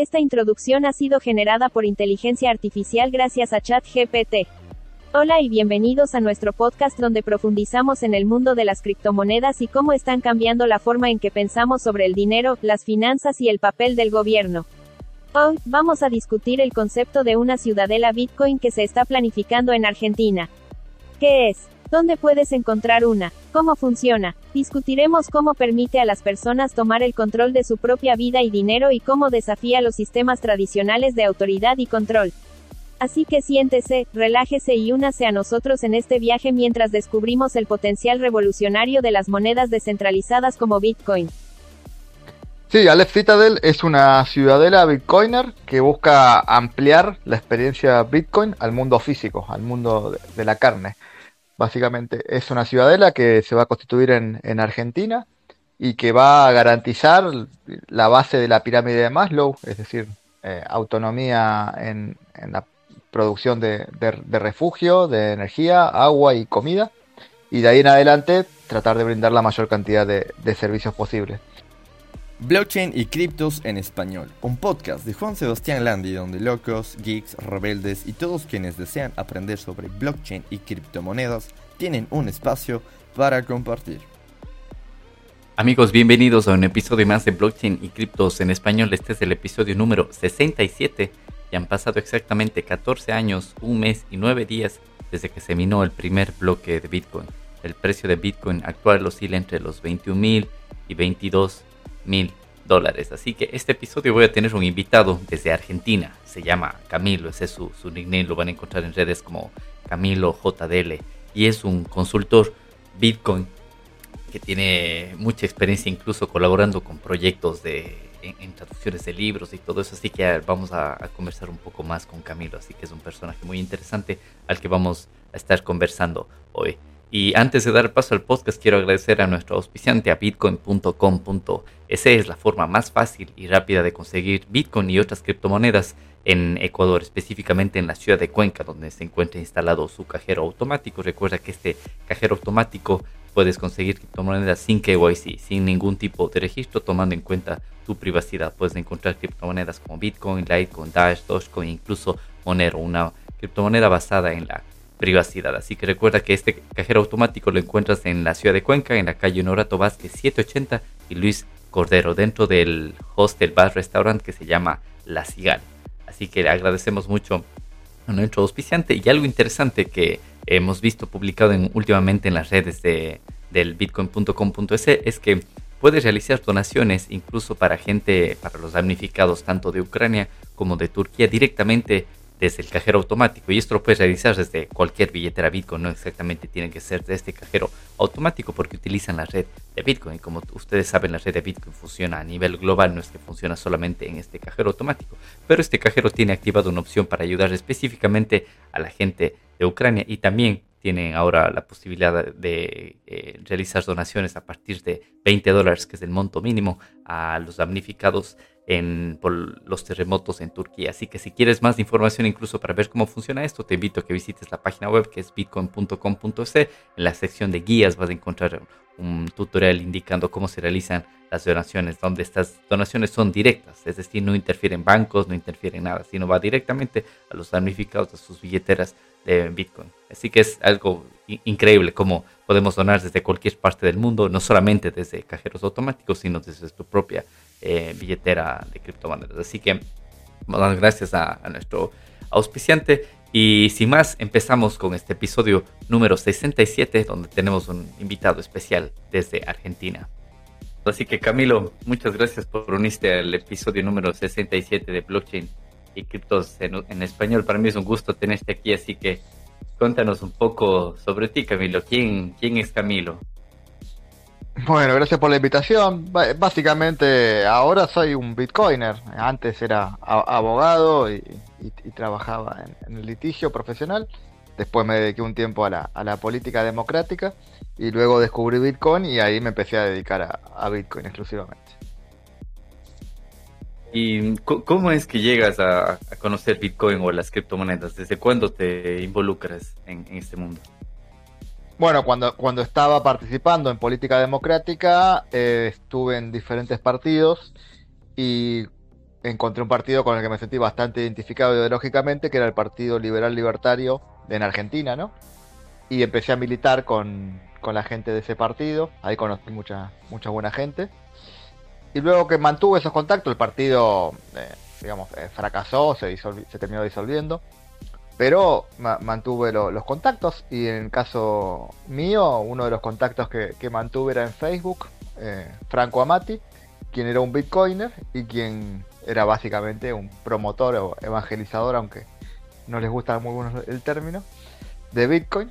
Esta introducción ha sido generada por inteligencia artificial gracias a ChatGPT. Hola y bienvenidos a nuestro podcast donde profundizamos en el mundo de las criptomonedas y cómo están cambiando la forma en que pensamos sobre el dinero, las finanzas y el papel del gobierno. Hoy, vamos a discutir el concepto de una ciudadela Bitcoin que se está planificando en Argentina. ¿Qué es? ¿Dónde puedes encontrar una? ¿Cómo funciona? Discutiremos cómo permite a las personas tomar el control de su propia vida y dinero y cómo desafía los sistemas tradicionales de autoridad y control. Así que siéntese, relájese y únase a nosotros en este viaje mientras descubrimos el potencial revolucionario de las monedas descentralizadas como Bitcoin. Sí, Aleph Citadel es una ciudadela bitcoiner que busca ampliar la experiencia Bitcoin al mundo físico, al mundo de la carne. Básicamente es una ciudadela que se va a constituir en, Argentina y que va a garantizar la base de la pirámide de Maslow, es decir, eh, autonomía en, la producción de, refugio, de energía, agua y comida, y de ahí en adelante tratar de brindar la mayor cantidad de, servicios posibles. Blockchain y criptos en español, un podcast de Juan Sebastián Landi donde locos, geeks, rebeldes y todos quienes desean aprender sobre blockchain y criptomonedas tienen un espacio para compartir. Amigos, bienvenidos a un episodio más de Blockchain y criptos en español. Este es el episodio número 67 y han pasado exactamente 14 años, un mes y 9 días desde que se minó el primer bloque de Bitcoin. El precio de Bitcoin actual oscila entre los 21 mil y 22 mil dólares. Así que este episodio voy a tener un invitado desde Argentina. Se llama Camilo, ese es su, su nickname, lo van a encontrar en redes como Camilo JDL. Y es un consultor Bitcoin que tiene mucha experiencia incluso colaborando con proyectos de en, traducciones de libros y todo eso, así que vamos a, conversar un poco más con Camilo, así que es un personaje muy interesante al que vamos a estar conversando hoy. Y antes de dar paso al podcast, quiero agradecer a nuestro auspiciante a bitcoin.com.es. Es la forma más fácil y rápida de conseguir Bitcoin y otras criptomonedas en Ecuador, específicamente en la ciudad de Cuenca, donde se encuentra instalado su cajero automático. Recuerda que este cajero automático puedes conseguir criptomonedas sin KYC, sin ningún tipo de registro, tomando en cuenta tu privacidad. Puedes encontrar criptomonedas como Bitcoin, Litecoin, Dash, Dogecoin, incluso Monero, una criptomoneda basada en la privacidad. Así que recuerda que este cajero automático lo encuentras en la ciudad de Cuenca, en la calle Norato Vázquez 780 y Luis Cordero, dentro del hostel bar restaurant que se llama La Cigal. Así que le agradecemos mucho a nuestro auspiciante y algo interesante que hemos visto publicado últimamente en las redes de, del bitcoin.com.es es que puedes realizar donaciones incluso para gente, para los damnificados tanto de Ucrania como de Turquía directamente desde el cajero automático. Y esto lo puedes realizar desde cualquier billetera Bitcoin, no exactamente tiene que ser de este cajero automático porque utilizan la red de Bitcoin. Como ustedes saben la red de Bitcoin funciona a nivel global, no es que funciona solamente en este cajero automático, pero este cajero tiene activado una opción para ayudar específicamente a la gente de Ucrania y también tienen ahora la posibilidad de eh, realizar donaciones a partir de 20 dólares, que es el monto mínimo, a los damnificados en, por los terremotos en Turquía. Así que si quieres más información incluso para ver cómo funciona esto, te invito a que visites la página web que es bitcoin.com.es. En la sección de guías vas a encontrar un tutorial indicando cómo se realizan las donaciones, donde estas donaciones son directas, es decir, no interfieren bancos, no interfieren nada, sino va directamente a los damnificados de sus billeteras de Bitcoin. Así que es algo increíble cómo podemos donar desde cualquier parte del mundo, no solamente desde cajeros automáticos, sino desde tu propia eh, billetera de criptomonedas. Así que muchas gracias a, nuestro auspiciante. Y sin más, empezamos con este episodio número 67, donde tenemos un invitado especial desde Argentina. Así que Camilo, muchas gracias por unirte al episodio número 67 de Blockchain y Criptos en, en español. Para mí es un gusto tenerte aquí, así que cuéntanos un poco sobre ti, Camilo. ¿Quién, quién es Camilo? Bueno, gracias por la invitación. Básicamente, ahora soy un bitcoiner. Antes era abogado y, trabajaba en, el litigio profesional. Después me dediqué un tiempo a la, política democrática y luego descubrí Bitcoin y ahí me empecé a dedicar a Bitcoin exclusivamente. ¿Y cómo es que llegas a, conocer Bitcoin o las criptomonedas? ¿Desde cuándo te involucras en, este mundo? Bueno, cuando, cuando estaba participando en política democrática, eh, estuve en diferentes partidos y encontré un partido con el que me sentí bastante identificado ideológicamente, que era el Partido Liberal Libertario en Argentina, ¿no? Y empecé a militar con, la gente de ese partido, ahí conocí mucha, mucha buena gente. Y luego que mantuve esos contactos, el partido, eh, digamos, eh, fracasó, se, se terminó disolviendo. Pero mantuve los contactos y en el caso mío, uno de los contactos que, mantuve era en Facebook, eh, Franco Amati, quien era un bitcoiner y quien era básicamente un promotor o evangelizador, aunque no les gusta muy bueno el término, de Bitcoin.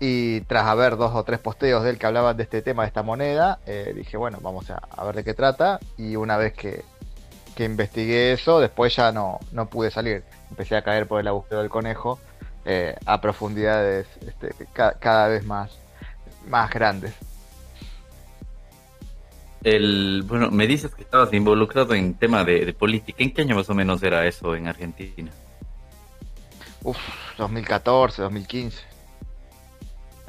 Y tras haber dos o tres posteos de él que hablaban de este tema, de esta moneda, eh, dije, bueno, vamos a, ver de qué trata. Y una vez que, que investigué eso, después ya no, no pude salir empecé a caer por el agujero del conejo eh, a profundidades este, cada vez más, más grandes. El, bueno, me dices que estabas involucrado en tema de, política. ¿En qué año más o menos era eso en Argentina? Uf, 2014, 2015.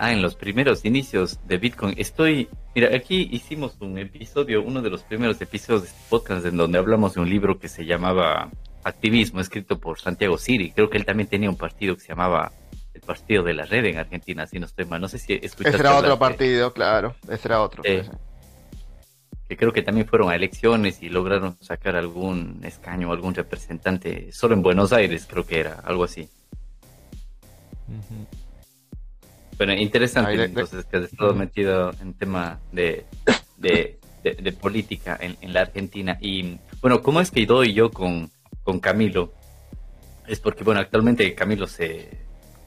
Ah, en los primeros inicios de Bitcoin. Estoy, mira, aquí hicimos un episodio, uno de los primeros episodios de este podcast en donde hablamos de un libro que se llamaba activismo escrito por Santiago Siri. Creo que él también tenía un partido que se llamaba el Partido de la Red en Argentina, si no estoy mal. No sé si escuchaste. Ese era otro partido, claro. Ese era otro. que creo que también fueron a elecciones y lograron sacar algún escaño o algún representante solo en Buenos Aires, creo que era, algo así. Bueno, interesante entonces que has estado metido en tema de, de, política en, en, la Argentina. Y bueno, ¿cómo es que doy yo con, con Camilo es porque, bueno, actualmente Camilo se eh,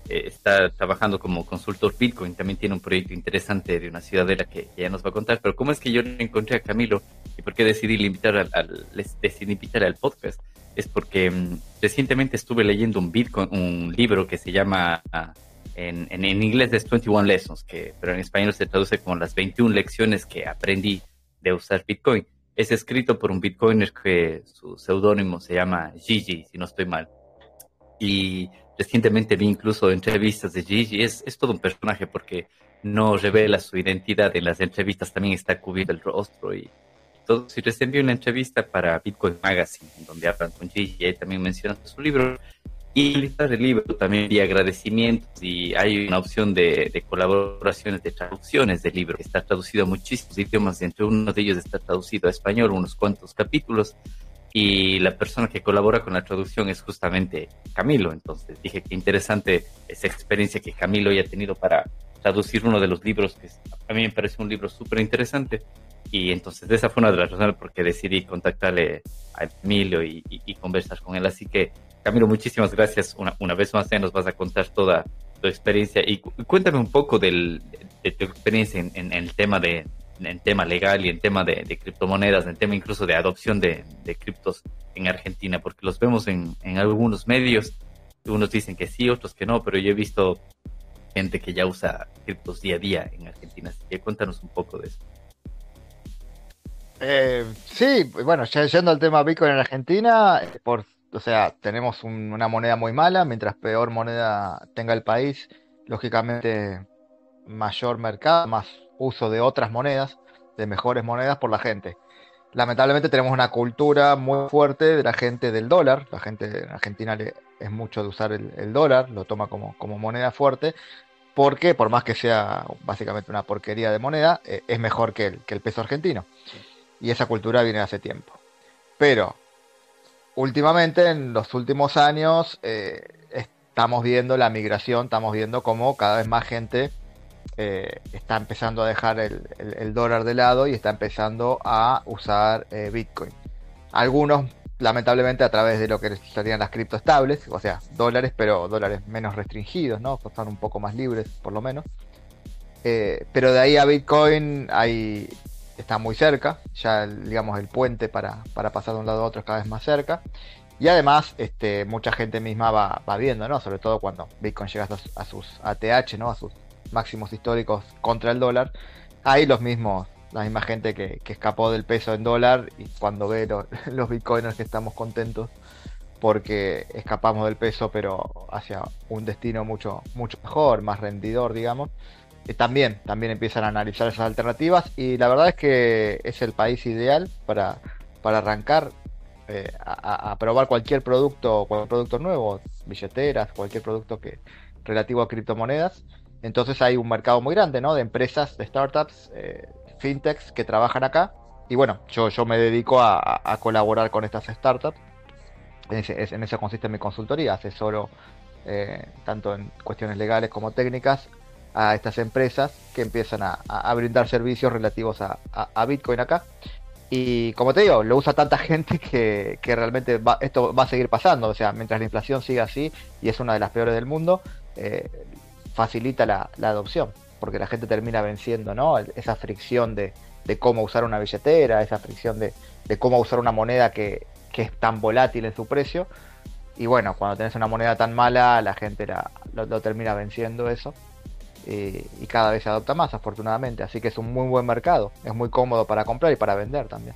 está trabajando como consultor Bitcoin, también tiene un proyecto interesante de una ciudadela que, ya nos va a contar, pero ¿cómo es que yo encontré a Camilo y por qué decidí invitar al, decidí invitar al podcast? Es porque mm, recientemente estuve leyendo un Bitcoin, un libro que se llama, en, en, en, inglés es 21 Lessons, que, pero en español se traduce como las 21 lecciones que aprendí de usar Bitcoin es escrito por un bitcoiner que su seudónimo se llama Gigi, si no estoy mal. Y recientemente vi incluso entrevistas de Gigi. Es, es todo un personaje porque no revela su identidad. En las entrevistas también está cubierto el rostro y todo. Si recién vi una entrevista para Bitcoin Magazine, donde hablan con Gigi, y también menciona su libro. Y listar el libro también vi agradecimientos y hay una opción de, colaboraciones, de traducciones del libro, que está traducido a muchísimos idiomas, entre uno de ellos está traducido a español, unos cuantos capítulos, y la persona que colabora con la traducción es justamente Camilo. Entonces dije que interesante esa experiencia que Camilo haya tenido para traducir uno de los libros, que a mí me parece un libro súper interesante. Y entonces esa fue una de las razones por que decidí contactarle a Emilio y, y conversar con él. Así que Camilo, muchísimas gracias. Una, una vez más, ya nos vas a contar toda tu experiencia y, cuéntame un poco de tu experiencia en, el tema de en tema legal y en tema de, criptomonedas, en tema incluso de adopción de, criptos en Argentina, porque los vemos en, en algunos medios, unos dicen que sí, otros que no, pero yo he visto gente que ya usa criptos día a día en Argentina, así que cuéntanos un poco de eso. Eh, sí, bueno, yendo al tema Bitcoin en Argentina, eh, por o sea, tenemos una moneda muy mala, mientras peor moneda tenga el país, lógicamente mayor mercado, más uso de otras monedas, de mejores monedas por la gente. Lamentablemente tenemos una cultura muy fuerte de la gente del dólar, la gente en Argentina es mucho de usar el, dólar, lo toma como, como, moneda fuerte, porque por más que sea básicamente una porquería de moneda, eh, es mejor que el, que el peso argentino. Y esa cultura viene hace tiempo. Pero últimamente, en los últimos años, eh, estamos viendo la migración, estamos viendo cómo cada vez más gente eh, está empezando a dejar el, dólar de lado y está empezando a usar eh, Bitcoin. Algunos, lamentablemente, a través de lo que serían las criptoestables, o sea, dólares, pero dólares menos restringidos, ¿no? Están un poco más libres, por lo menos. pero de ahí a Bitcoin hay está muy cerca, ya digamos el puente para, pasar de un lado a otro es cada vez más cerca. Y además, este, mucha gente misma va, viendo, ¿no? Sobre todo cuando Bitcoin llega a sus, ATH, ¿no? A sus máximos históricos contra el dólar. Ahí los mismos, la misma gente que, escapó del peso en dólar y cuando ve los bitcoiners que estamos contentos porque escapamos del peso pero hacia un destino mucho, mucho mejor, más rendidor, digamos también, también empiezan a analizar esas alternativas y la verdad es que es el país ideal para, para arrancar. eh, a, probar cualquier producto, cualquier producto nuevo, billeteras, cualquier producto que relativo a criptomonedas. Entonces hay un mercado muy grande, ¿no? De empresas, de startups, eh, fintechs que trabajan acá. Y bueno, yo, yo me dedico a, colaborar con estas startups. En, eso consiste mi consultoría. Asesoro eh, tanto en cuestiones legales como técnicas a estas empresas que empiezan a, brindar servicios relativos a, Bitcoin acá. Y como te digo, lo usa tanta gente que, realmente esto va a seguir pasando. O sea, mientras la inflación siga así y es una de las peores del mundo, eh, facilita la, adopción. Porque la gente termina venciendo ¿no? esa fricción de, cómo usar una billetera, esa fricción de, cómo usar una moneda que, es tan volátil en su precio. Y bueno, cuando tenés una moneda tan mala, la gente lo termina venciendo eso. Eh, y cada vez se adopta más, afortunadamente. Así que es un muy buen mercado. Es muy cómodo para comprar y para vender también.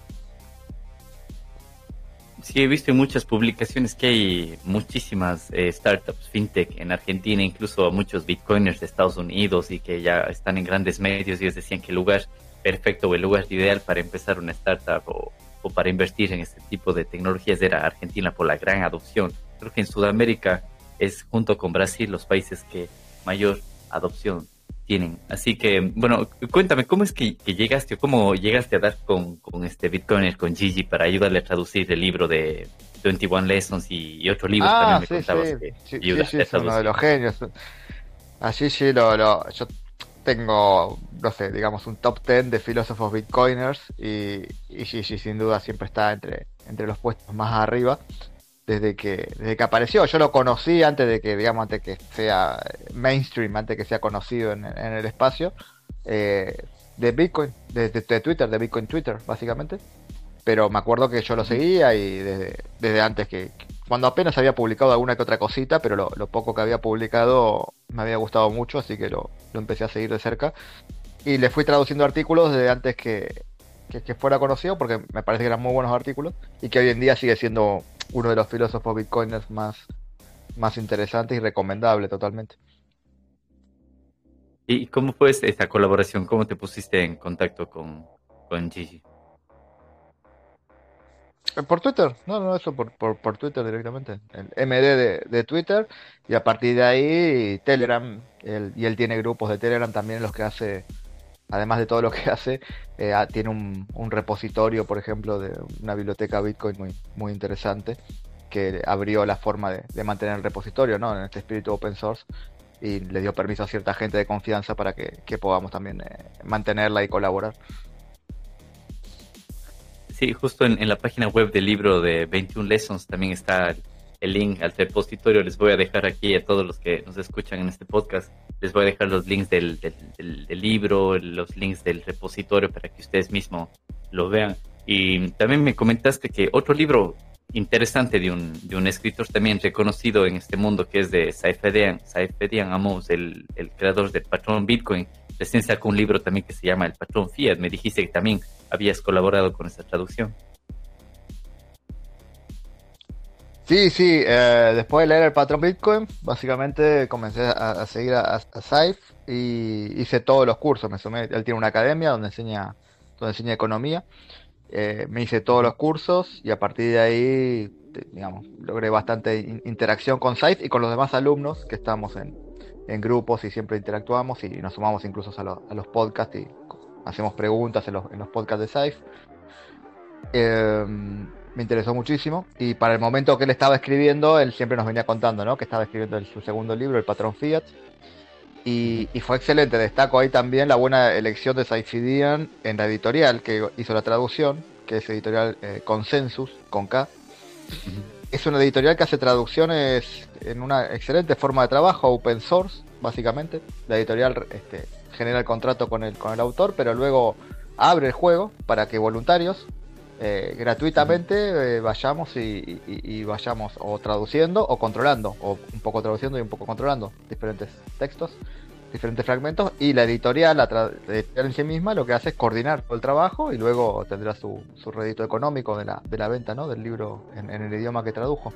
Sí, he visto en muchas publicaciones que hay muchísimas eh, startups fintech en Argentina, incluso muchos bitcoiners de Estados Unidos y que ya están en grandes medios y ellos decían que el lugar perfecto o el lugar ideal para empezar una startup o, o para invertir en este tipo de tecnologías era Argentina por la gran adopción. Creo que en Sudamérica es junto con Brasil los países que mayor adopción tienen. Así que, bueno, cuéntame, ¿cómo es que, llegaste o cómo llegaste a dar con, con, este Bitcoiner, con Gigi, para ayudarle a traducir el libro de 21 Lessons y, otro libro ah, también me contabas sí. que sí, es uno de los genios. Así sí, lo, lo, yo tengo, no sé, digamos, un top 10 de filósofos Bitcoiners y, y Gigi sin duda siempre está entre, entre los puestos más arriba desde que, desde que apareció. Yo lo conocí antes de que, digamos, antes que sea mainstream, antes que sea conocido en, el espacio, eh, de Bitcoin, de, Twitter, de Bitcoin Twitter, básicamente. Pero me acuerdo que yo lo seguía y desde, desde antes que, cuando apenas había publicado alguna que otra cosita, pero lo, poco que había publicado me había gustado mucho, así que lo, empecé a seguir de cerca. Y le fui traduciendo artículos desde antes que, que, fuera conocido, porque me parece que eran muy buenos artículos, y que hoy en día sigue siendo uno de los filósofos bitcoiners más, más interesantes y recomendable totalmente. ¿Y cómo fue esta colaboración? ¿Cómo te pusiste en contacto con, con Gigi? Eh, por Twitter, no, no, eso por, por, Twitter directamente. El MD de, Twitter y a partir de ahí Telegram. y él tiene grupos de Telegram también en los que hace además de todo lo que hace, eh, ah, tiene un, repositorio, por ejemplo, de una biblioteca Bitcoin muy, interesante, que abrió la forma de, mantener el repositorio ¿no? en este espíritu open source y le dio permiso a cierta gente de confianza para que, podamos también eh, mantenerla y colaborar. Sí, justo en, la página web del libro de 21 Lessons también está el link al repositorio. Les voy a dejar aquí a todos los que nos escuchan en este podcast. Les voy a dejar los links del, libro, los links del repositorio para que ustedes mismos lo vean. Y también me comentaste que otro libro interesante de un, de un escritor también reconocido en este mundo que es de Saifedian, Saifedian Amos, el, el creador del patrón Bitcoin, recién sacó un libro también que se llama El patrón Fiat. Me dijiste que también habías colaborado con esta traducción. Sí, sí, eh, después de leer el patrón Bitcoin, básicamente comencé a, seguir a, Saif y hice todos los cursos. Me sumé, él tiene una academia donde enseña, donde enseña economía. Eh, me hice todos los cursos y a partir de ahí, digamos, logré bastante interacción con Saif y con los demás alumnos que estamos en, grupos y siempre interactuamos y nos sumamos incluso a, los podcasts y hacemos preguntas en los, en los podcasts de Saif. Eh, me interesó muchísimo. Y para el momento que él estaba escribiendo, él siempre nos venía contando, ¿no? Que estaba escribiendo su segundo libro, El Patrón Fiat. Y, fue excelente. Destaco ahí también la buena elección de Saifidian en la editorial que hizo la traducción, que es editorial eh, Consensus, con K. Es una editorial que hace traducciones en una excelente forma de trabajo, open source, básicamente. La editorial este, genera el contrato con el, con el autor, pero luego abre el juego para que voluntarios eh, gratuitamente eh, vayamos y, vayamos o traduciendo o controlando, o un poco traduciendo y un poco controlando diferentes textos, diferentes fragmentos, y la editorial, la editorial en sí misma, lo que hace es coordinar todo el trabajo y luego tendrá su, su rédito económico de la, de la venta ¿no? del libro en, el idioma que tradujo.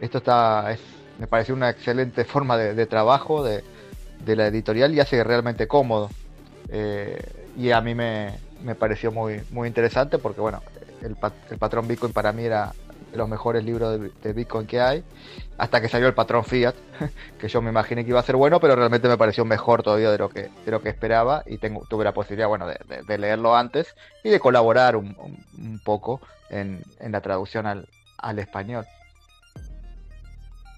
Esto está, es, me pareció una excelente forma de, trabajo de, la editorial y hace realmente cómodo. Eh, y a mí me, me pareció muy, muy interesante porque, bueno, el, patrón Bitcoin para mí era los mejores libros de, Bitcoin que hay, hasta que salió el patrón Fiat, que yo me imaginé que iba a ser bueno, pero realmente me pareció mejor todavía de lo que, de lo que esperaba y tuve la posibilidad, bueno, de, leerlo antes y de colaborar un, poco en, la traducción al, español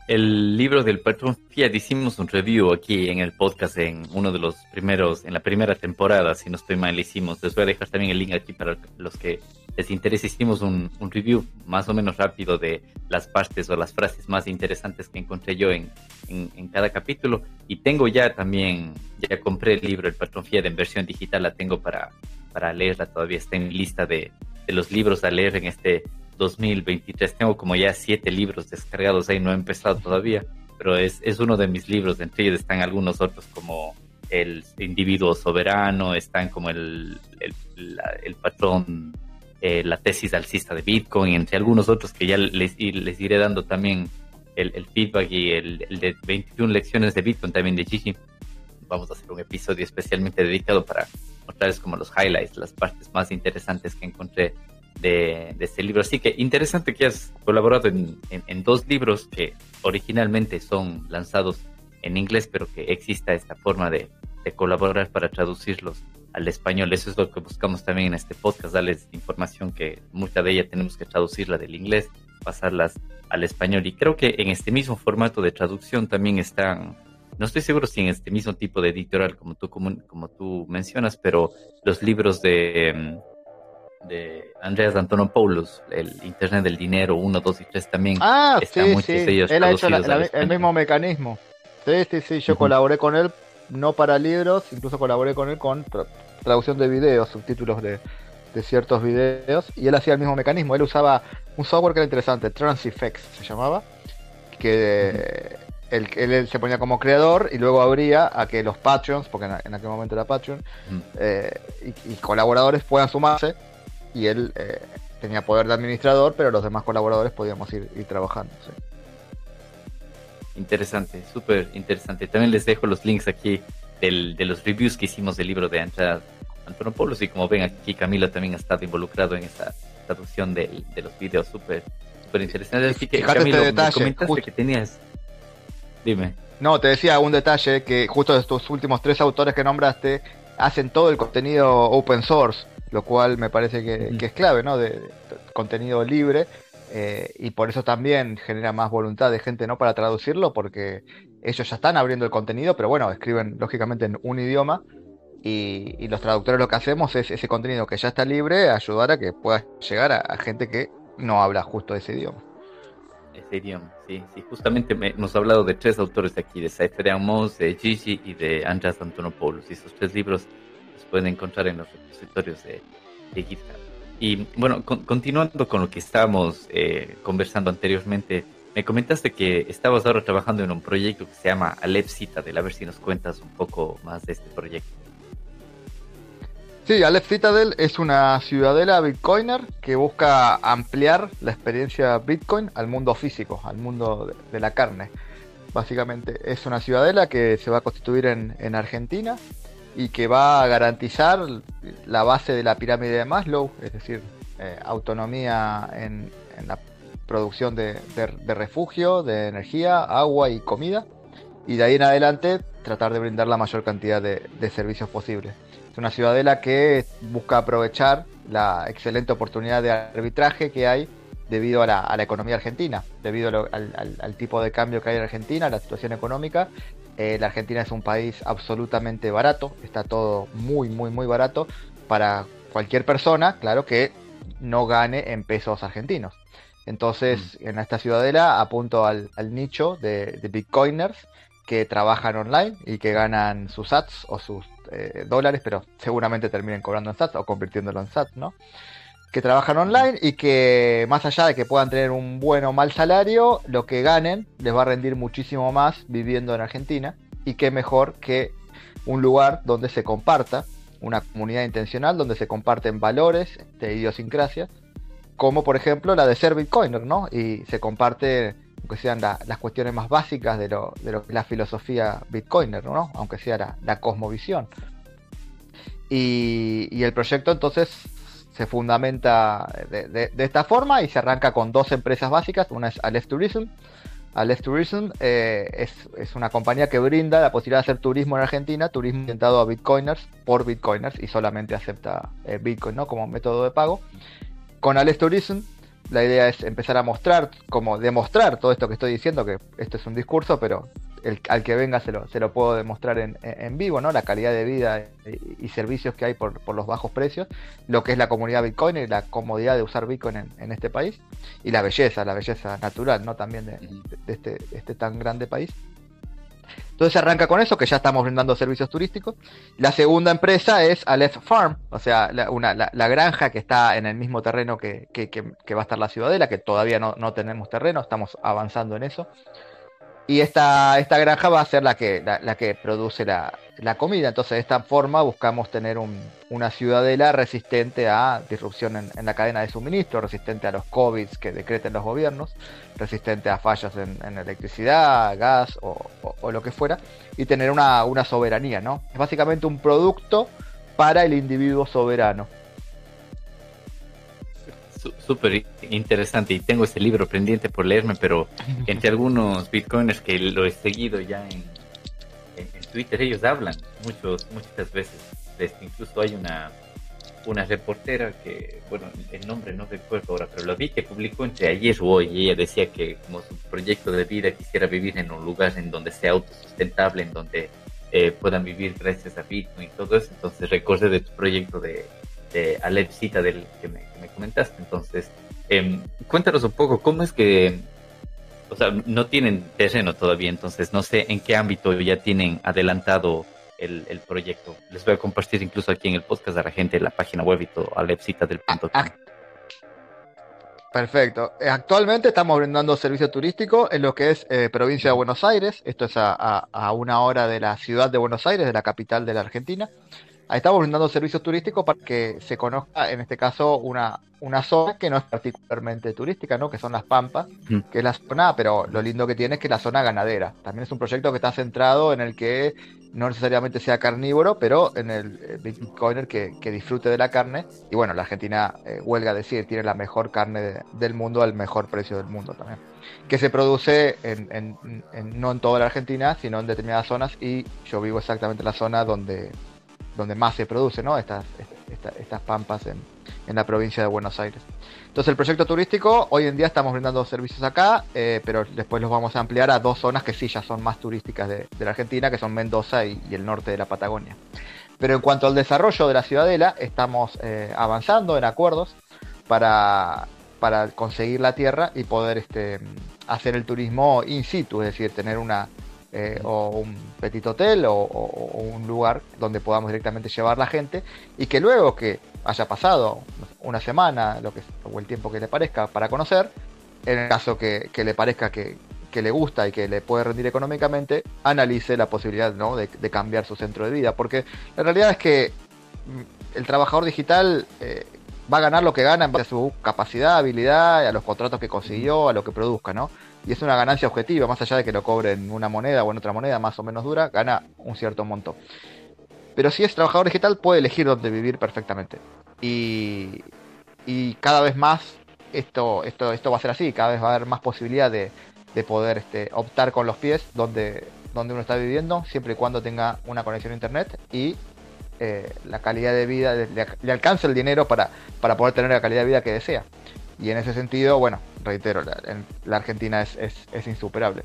el libro del patrón Fiat hicimos un review aquí en el podcast en uno de los primeros, en la primera temporada, si no estoy mal, hicimos. Les voy a dejar también el link aquí para los que les interese. Hicimos un, review más o menos rápido de las partes o las frases más interesantes que encontré yo en, en, cada capítulo. Y tengo ya también, ya compré el libro El patrón Fiat en versión digital, la tengo para, para leerla todavía. Está en lista de, de los libros a leer en este 2023. Tengo como ya siete libros descargados ahí, no he empezado todavía, pero es, es uno de mis libros. Entre ellos están algunos otros como El individuo soberano, están como el, el, patrón, eh, la tesis alcista de Bitcoin, entre algunos otros que ya les, les iré dando también el, feedback y el, de 21 lecciones de Bitcoin también de Gigi. Vamos a hacer un episodio especialmente dedicado para mostrarles como los highlights, las partes más interesantes que encontré de, este libro. Así que interesante que has colaborado en, dos libros que originalmente son lanzados en inglés, pero que exista esta forma de, colaborar para traducirlos al español. Eso es lo que buscamos también en este podcast, darles información que mucha de ella tenemos que traducirla del inglés, pasarlas al español. Y creo que en este mismo formato de traducción también están, no estoy seguro si en este mismo tipo de editorial como tú, como, como tú mencionas, pero los libros de em, de Andreas Antonopoulos, el Internet del Dinero 1, 2 y 3 también. Ah, sí, sí. Él ha hecho el mismo mecanismo. Sí, sí, sí. Yo colaboré con él, no para libros, incluso colaboré con él con traducción de videos, subtítulos de, ciertos videos, y él hacía el mismo mecanismo. Él usaba un software que era interesante, Transifex se llamaba, que él, se ponía como creador y luego abría a que los Patreons, porque en, aquel momento era Patreon, eh, y, colaboradores puedan sumarse y él eh, tenía poder de administrador, pero los demás colaboradores podíamos ir, trabajando. Interesante, súper interesante. También les dejo los links aquí del, de los reviews que hicimos del libro de Andrés Antonopoulos y como ven aquí Camilo también ha estado involucrado en esa traducción de, de los videos, súper súper interesante. Así que Camilo, este detalle, que tenías... Dime. No, te decía un detalle que justo estos últimos tres autores que nombraste hacen todo el contenido open source lo cual me parece que, es clave, ¿no? De, contenido libre eh, y por eso también genera más voluntad de gente, ¿no? Para traducirlo, porque ellos ya están abriendo el contenido, pero bueno, escriben lógicamente en un idioma y, los traductores lo que hacemos es ese contenido que ya está libre, ayudar a que pueda llegar a, gente que no habla justo ese idioma. Ese idioma, sí, sí. Justamente hemos hablado de tres autores de aquí, de Amos, de Gigi y de Andras Antonopoulos. Y esos tres libros pueden encontrar en los repositorios de, GitHub. Y bueno, continuando con lo que estábamos eh, conversando anteriormente, me comentaste que estabas ahora trabajando en un proyecto que se llama Alep Citadel. A ver si nos cuentas un poco más de este proyecto. Sí, Aleph Citadel es una ciudadela bitcoiner que busca ampliar la experiencia Bitcoin al mundo físico, al mundo de, la carne. Básicamente es una ciudadela que se va a constituir en, en Argentina y que va a garantizar la base de la pirámide de Maslow, es decir, eh, autonomía en, la producción de, refugio, de energía, agua y comida, y de ahí en adelante tratar de brindar la mayor cantidad de, servicios posibles. Es una ciudadela que busca aprovechar la excelente oportunidad de arbitraje que hay debido a la, economía argentina, debido al, tipo de cambio que hay en Argentina, la situación económica eh, la Argentina es un país absolutamente barato, está todo muy, muy, muy barato para cualquier persona, claro que no gane en pesos argentinos. Entonces, mm. en esta ciudadela apunto al, nicho de, bitcoiners que trabajan online y que ganan sus sats o sus eh, dólares, pero seguramente terminen cobrando en sats o convirtiéndolo en sats, ¿no? que trabajan online y que más allá de que puedan tener un buen o mal salario, lo que ganen les va a rendir muchísimo más viviendo en Argentina y qué mejor que un lugar donde se comparta, una comunidad intencional donde se comparten valores de idiosincrasia, como por ejemplo la de ser Bitcoiner, ¿no? Y se comparte, aunque sean las cuestiones más básicas de lo, de lo que es la filosofía Bitcoiner, ¿no? Aunque sea la, cosmovisión. Y, el proyecto entonces se fundamenta de, esta forma y se arranca con dos empresas básicas. Una es Aleph Tourism. Aleph Tourism eh, es, es, una compañía que brinda la posibilidad de hacer turismo en Argentina, turismo orientado a bitcoiners por bitcoiners y solamente acepta eh, bitcoin ¿no? como método de pago. Con Aleph Tourism la idea es empezar a mostrar, como demostrar todo esto que estoy diciendo, que esto es un discurso, pero al que venga se lo, se lo puedo demostrar en, vivo, ¿no? La calidad de vida y, servicios que hay por, los bajos precios, lo que es la comunidad Bitcoin y la comodidad de usar Bitcoin en, este país, y la belleza, la belleza natural, ¿no? También de, este, este tan grande país. Entonces arranca con eso, que ya estamos brindando servicios turísticos. La segunda empresa es Aleph Farm, o sea, la, una, la, granja que está en el mismo terreno que, va a estar la ciudadela, que todavía no, no tenemos terreno, estamos avanzando en eso. Y esta, esta granja va a ser la que, la, que produce la, comida. Entonces, de esta forma buscamos tener una ciudadela resistente a disrupción en, la cadena de suministro, resistente a los COVID que decreten los gobiernos, resistente a fallas en, electricidad, gas o, lo que fuera, y tener una, soberanía, ¿no? Es básicamente un producto para el individuo soberano súper interesante y tengo ese libro pendiente por leerme, pero entre algunos bitcoiners que lo he seguido ya en, Twitter, ellos hablan muchos, muchas veces. Este, incluso hay una, una reportera que, bueno, el nombre no recuerdo ahora, pero lo vi que publicó entre ayer o hoy y ella decía que como su proyecto de vida quisiera vivir en un lugar en donde sea autosustentable, en donde eh, puedan vivir gracias a Bitcoin y todo eso. Entonces recordé de tu proyecto de, de del que me, comentaste. Entonces, em, cuéntanos un poco cómo es que, o sea, no tienen terreno todavía, entonces no sé en qué ámbito ya tienen adelantado el, proyecto. Les voy a compartir incluso aquí en el podcast a la gente la página web y todo, del punto. Ah, perfecto. Eh, actualmente estamos brindando servicio turístico en lo que es eh, provincia de Buenos Aires. Esto es a, a, una hora de la ciudad de Buenos Aires, de la capital de la Argentina. Ahí estamos brindando servicios turísticos para que se conozca, en este caso, una, una zona que no es particularmente turística, ¿no? Que son las Pampas, que es la zona, pero lo lindo que tiene es que es la zona ganadera. También es un proyecto que está centrado en el que no necesariamente sea carnívoro, pero en el Bitcoiner que, que disfrute de la carne. Y bueno, la Argentina, eh, huelga decir, tiene la mejor carne del mundo al mejor precio del mundo también. Que se produce en, no en toda la Argentina, sino en determinadas zonas. Y yo vivo exactamente en la zona donde donde más se produce, ¿no? Estas, estas pampas en, la provincia de Buenos Aires. Entonces el proyecto turístico, hoy en día estamos brindando servicios acá, eh, pero después los vamos a ampliar a dos zonas que sí ya son más turísticas de, la Argentina, que son Mendoza y, el norte de la Patagonia. Pero en cuanto al desarrollo de la ciudadela, estamos eh, avanzando en acuerdos para, para conseguir la tierra y poder este, hacer el turismo in situ, es decir, tener una, eh, o un petit hotel o, un lugar donde podamos directamente llevar la gente y que luego que haya pasado una semana lo que, o el tiempo que le parezca para conocer, en el caso que, le parezca que, le gusta y que le puede rendir económicamente, analice la posibilidad de, cambiar su centro de vida. Porque la realidad es que mm, el trabajador digital eh, va a ganar lo que gana en base a su capacidad, habilidad, a los contratos que consiguió, a lo que produzca, ¿no? Y es una ganancia objetiva, más allá de que lo cobre en una moneda o en otra moneda más o menos dura, gana un cierto monto. Pero si es trabajador digital, puede elegir dónde vivir perfectamente. Y, cada vez más esto, esto, esto va a ser así, cada vez va a haber más posibilidad de, poder este, optar con los pies donde, donde uno está viviendo, siempre y cuando tenga una conexión a internet y eh, la calidad de vida, le, le, alcance el dinero para, para poder tener la calidad de vida que desea. Y en ese sentido, bueno, reitero, la, Argentina es, es, insuperable.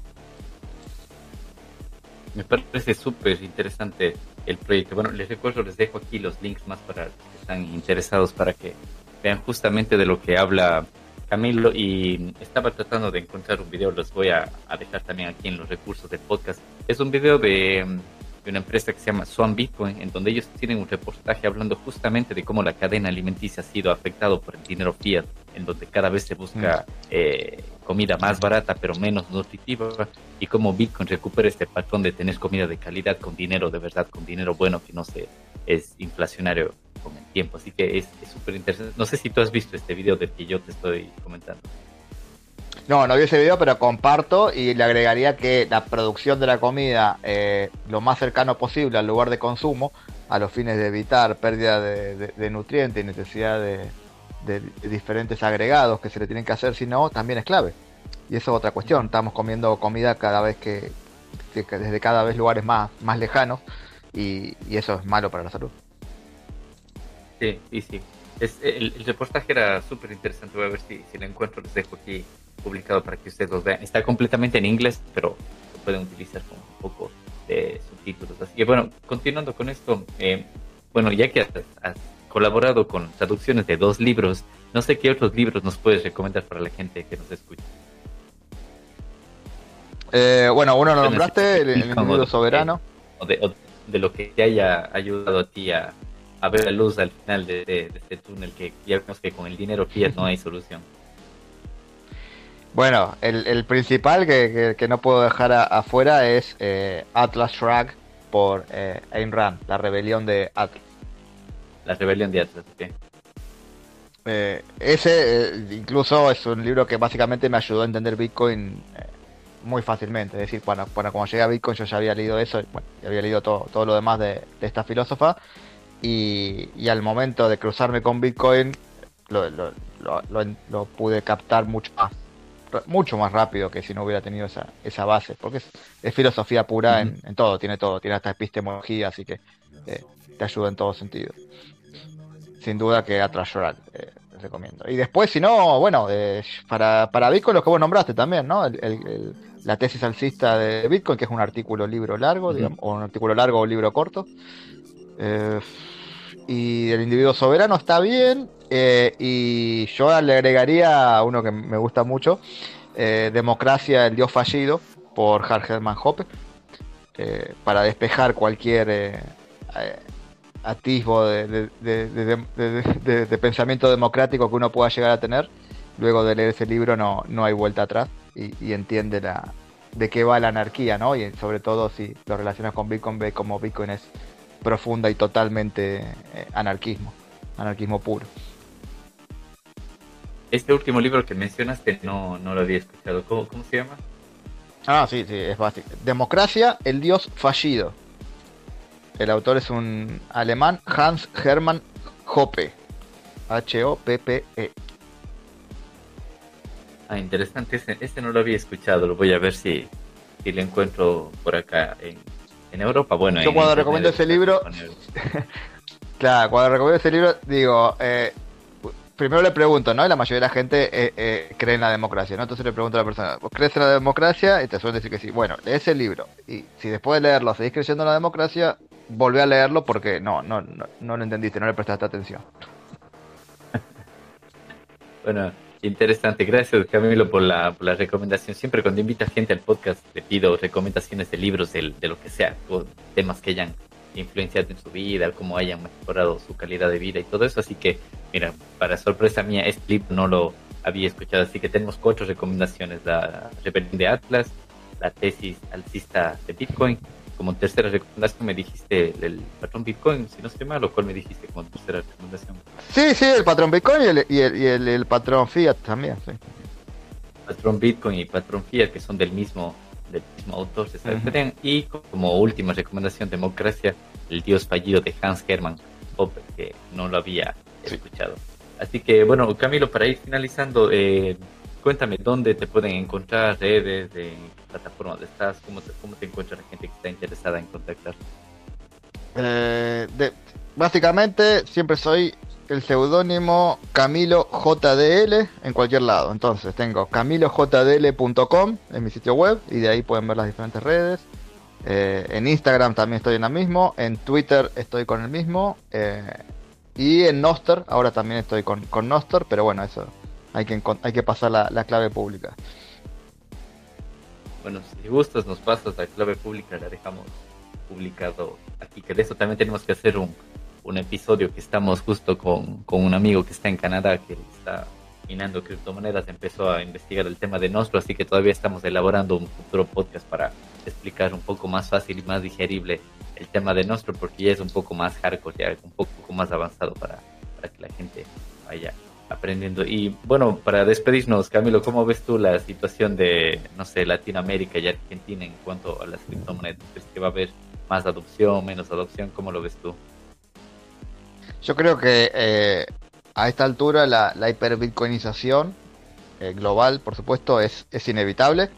Me parece súper interesante el proyecto. Bueno, les recuerdo, les dejo aquí los links más para los que están interesados para que vean justamente de lo que habla Camilo. Y estaba tratando de encontrar un video, los voy a, a dejar también aquí en los recursos del podcast. Es un video de de una empresa que se llama Swan Bitcoin, en donde ellos tienen un reportaje hablando justamente de cómo la cadena alimenticia ha sido afectado por el dinero fiat, en donde cada vez se busca mm. eh, comida más barata pero menos nutritiva, y cómo Bitcoin recupera este patrón de tener comida de calidad con dinero de verdad, con dinero bueno que no se es inflacionario con el tiempo. Así que es súper interesante. No sé si tú has visto este video del que yo te estoy comentando. No, no vi ese video, pero comparto y le agregaría que la producción de la comida eh, lo más cercano posible al lugar de consumo, a los fines de evitar pérdida de, nutrientes y necesidad de, diferentes agregados que se le tienen que hacer, si no, también es clave. Y eso es otra cuestión. Estamos comiendo comida cada vez que, desde cada vez lugares más, más lejanos y, eso es malo para la salud. Sí, sí, sí. Es, el, reportaje era súper interesante. Voy a ver si, si lo encuentro. Les dejo aquí publicado para que ustedes lo vean. Está completamente en inglés, pero lo pueden utilizar con un poco de subtítulos. Así que bueno, continuando con esto, eh, bueno, ya que has, colaborado con traducciones de dos libros, no sé qué otros libros nos puedes recomendar para la gente que nos escucha. Eh, bueno, uno lo nombraste, el, el soberano. O de, de, lo que te haya ayudado a ti a, ver la luz al final de, este túnel, que ya vemos que con el dinero fiat no hay solución. Bueno, el, principal que, no puedo dejar afuera es eh, Atlas Shrug por eh, Ayn Rand, la rebelión de Atlas. La rebelión de Atlas, ok. Eh, ese eh, incluso es un libro que básicamente me ayudó a entender Bitcoin muy fácilmente. Es decir, bueno, cuando llegué a Bitcoin yo ya había leído eso, bueno, ya había leído todo, todo lo demás de, esta filósofa. Y, al momento de cruzarme con Bitcoin lo, lo pude captar mucho más mucho más rápido que si no hubiera tenido esa, esa base, porque es, filosofía pura en, todo, tiene todo, tiene hasta epistemología, así que eh, te ayuda en todo sentido. Sin duda que atrás llorar, eh, recomiendo. Y después, si no, bueno, eh, para, para Bitcoin, lo que vos nombraste también, ¿no? la tesis alcista de Bitcoin, que es un artículo libro largo, o un artículo largo o libro corto. Y el individuo soberano está bien, eh, y yo le agregaría uno que me gusta mucho, eh, Democracia, el Dios fallido, por Hart Herman Hoppe, eh, para despejar cualquier atisbo de, pensamiento democrático que uno pueda llegar a tener. Luego de leer ese libro no, no hay vuelta atrás y, entiende de qué va la anarquía, ¿no? Y sobre todo si lo relacionas con Bitcoin, ve como Bitcoin es profunda y totalmente anarquismo, anarquismo puro. Este último libro que mencionaste no, no lo había escuchado. ¿Cómo, se llama? Ah, sí, sí, es básico. Democracia, el dios fallido. El autor es un alemán, Hans Hermann Hoppe. H-O-P-P-E. Ah, interesante. Este, este, no lo había escuchado. Lo voy a ver si, si lo encuentro por acá en, en Europa. Bueno, yo cuando recomiendo ese libro. claro, cuando recomiendo ese libro, digo, eh, primero le pregunto, ¿no? Y la mayoría de la gente eh, eh, cree en la democracia, ¿no? Entonces le pregunto a la persona, ¿vos crees en la democracia? Y te suelen decir que sí. Bueno, lee ese libro. Y si después de leerlo seguís creyendo en la democracia, volvé a leerlo porque no, no, no, no lo entendiste, no le prestaste atención. bueno, interesante. Gracias, Camilo, por la, por la recomendación. Siempre cuando invita gente al podcast, le pido recomendaciones de libros, de, de lo que sea, o temas que hayan influenciado en su vida, cómo hayan mejorado su calidad de vida y todo eso. Así que, mira, para sorpresa mía, este clip no lo había escuchado, así que tenemos cuatro recomendaciones. La rebelión de Atlas, la tesis alcista de Bitcoin. Como tercera recomendación me dijiste el, patrón Bitcoin, si no estoy mal, o cuál me dijiste como tercera recomendación. Sí, sí, el patrón Bitcoin y el, y el, el, patrón Fiat también, sí. Patrón Bitcoin y patrón Fiat, que son del mismo del mismo autor, se Y como última recomendación, Democracia, el dios fallido de Hans Hermann Hoppe, que no lo había escuchado. Así que, bueno, Camilo, para ir finalizando, eh, cuéntame dónde te pueden encontrar, redes, de plataformas donde estás, cómo te, cómo te encuentra la gente que está interesada en contactar. Eh, básicamente, siempre soy el seudónimo Camilo JDL en cualquier lado. Entonces tengo camilojdl.com en mi sitio web y de ahí pueden ver las diferentes redes. Eh, en Instagram también estoy en la mismo, en Twitter estoy con el mismo eh, y en Noster ahora también estoy con, con Noster, pero bueno, eso hay que, hay que pasar la, la clave pública. Bueno, si gustas nos pasas la clave pública, la dejamos publicado aquí, que de eso también tenemos que hacer un, episodio que estamos justo con, un amigo que está en Canadá, que está minando criptomonedas, empezó a investigar el tema de Nostro, así que todavía estamos elaborando un futuro podcast para explicar un poco más fácil y más digerible el tema de Nostro, porque ya es un poco más hardcore, ya un poco más avanzado para que la gente vaya aprendiendo. Y bueno, para despedirnos, Camilo, ¿cómo ves tú la situación de, no sé, Latinoamérica y Argentina en cuanto a las criptomonedas? ¿Crees que va a haber más adopción, menos adopción? ¿Cómo lo ves tú? Yo creo que eh, a esta altura la, hiperbitcoinización eh, global, por supuesto, es, es inevitable.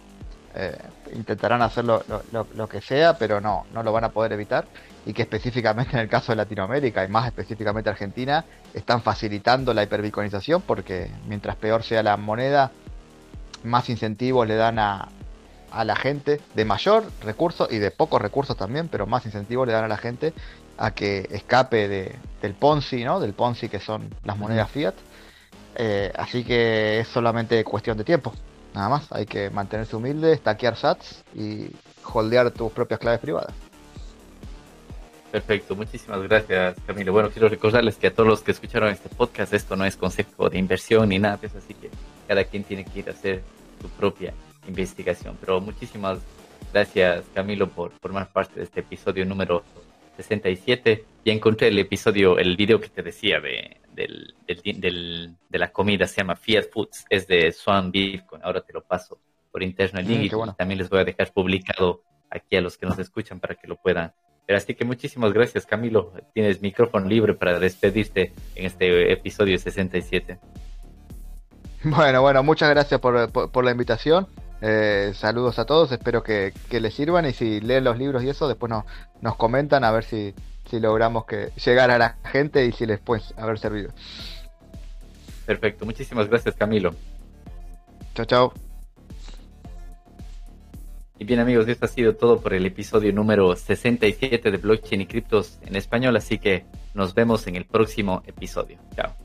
Eh, intentarán hacer lo, lo, que sea, pero no, no lo van a poder evitar. Y que específicamente en el caso de Latinoamérica y más específicamente Argentina, están facilitando la hiperbitcoinización porque mientras peor sea la moneda, más incentivos le dan a, a la gente de mayor recurso y de pocos recursos también, pero más incentivos le dan a la gente a que escape de, del Ponzi, ¿no? Del Ponzi que son las monedas fiat. Eh, así que es solamente cuestión de tiempo. Nada más, hay que mantenerse humilde, stackear sats y holdear tus propias claves privadas. Perfecto, muchísimas gracias Camilo. Bueno, quiero recordarles que a todos los que escucharon este podcast, esto no es consejo de inversión ni nada eso, así que cada quien tiene que ir a hacer su propia investigación. Pero muchísimas gracias Camilo por formar parte de este episodio número 67 y encontré el episodio, el video que te decía de, del, del, de la comida, se llama Fiat Foods, es de Swan Bitcoin, ahora te lo paso por interno el mm, también les voy a dejar publicado aquí a los que nos escuchan para que lo puedan ver. Así que muchísimas gracias Camilo, tienes micrófono libre para despedirte en este episodio 67. Bueno, bueno, muchas gracias por, por la invitación. Eh, saludos a todos, espero que, les sirvan y si leen los libros y eso, después nos, nos comentan a ver si, si logramos que llegar a la gente y si les puede haber servido. Perfecto, muchísimas gracias Camilo. Chao, chao. Y bien amigos, esto ha sido todo por el episodio número 67 de Blockchain y Criptos en español, así que nos vemos en el próximo episodio. Chao.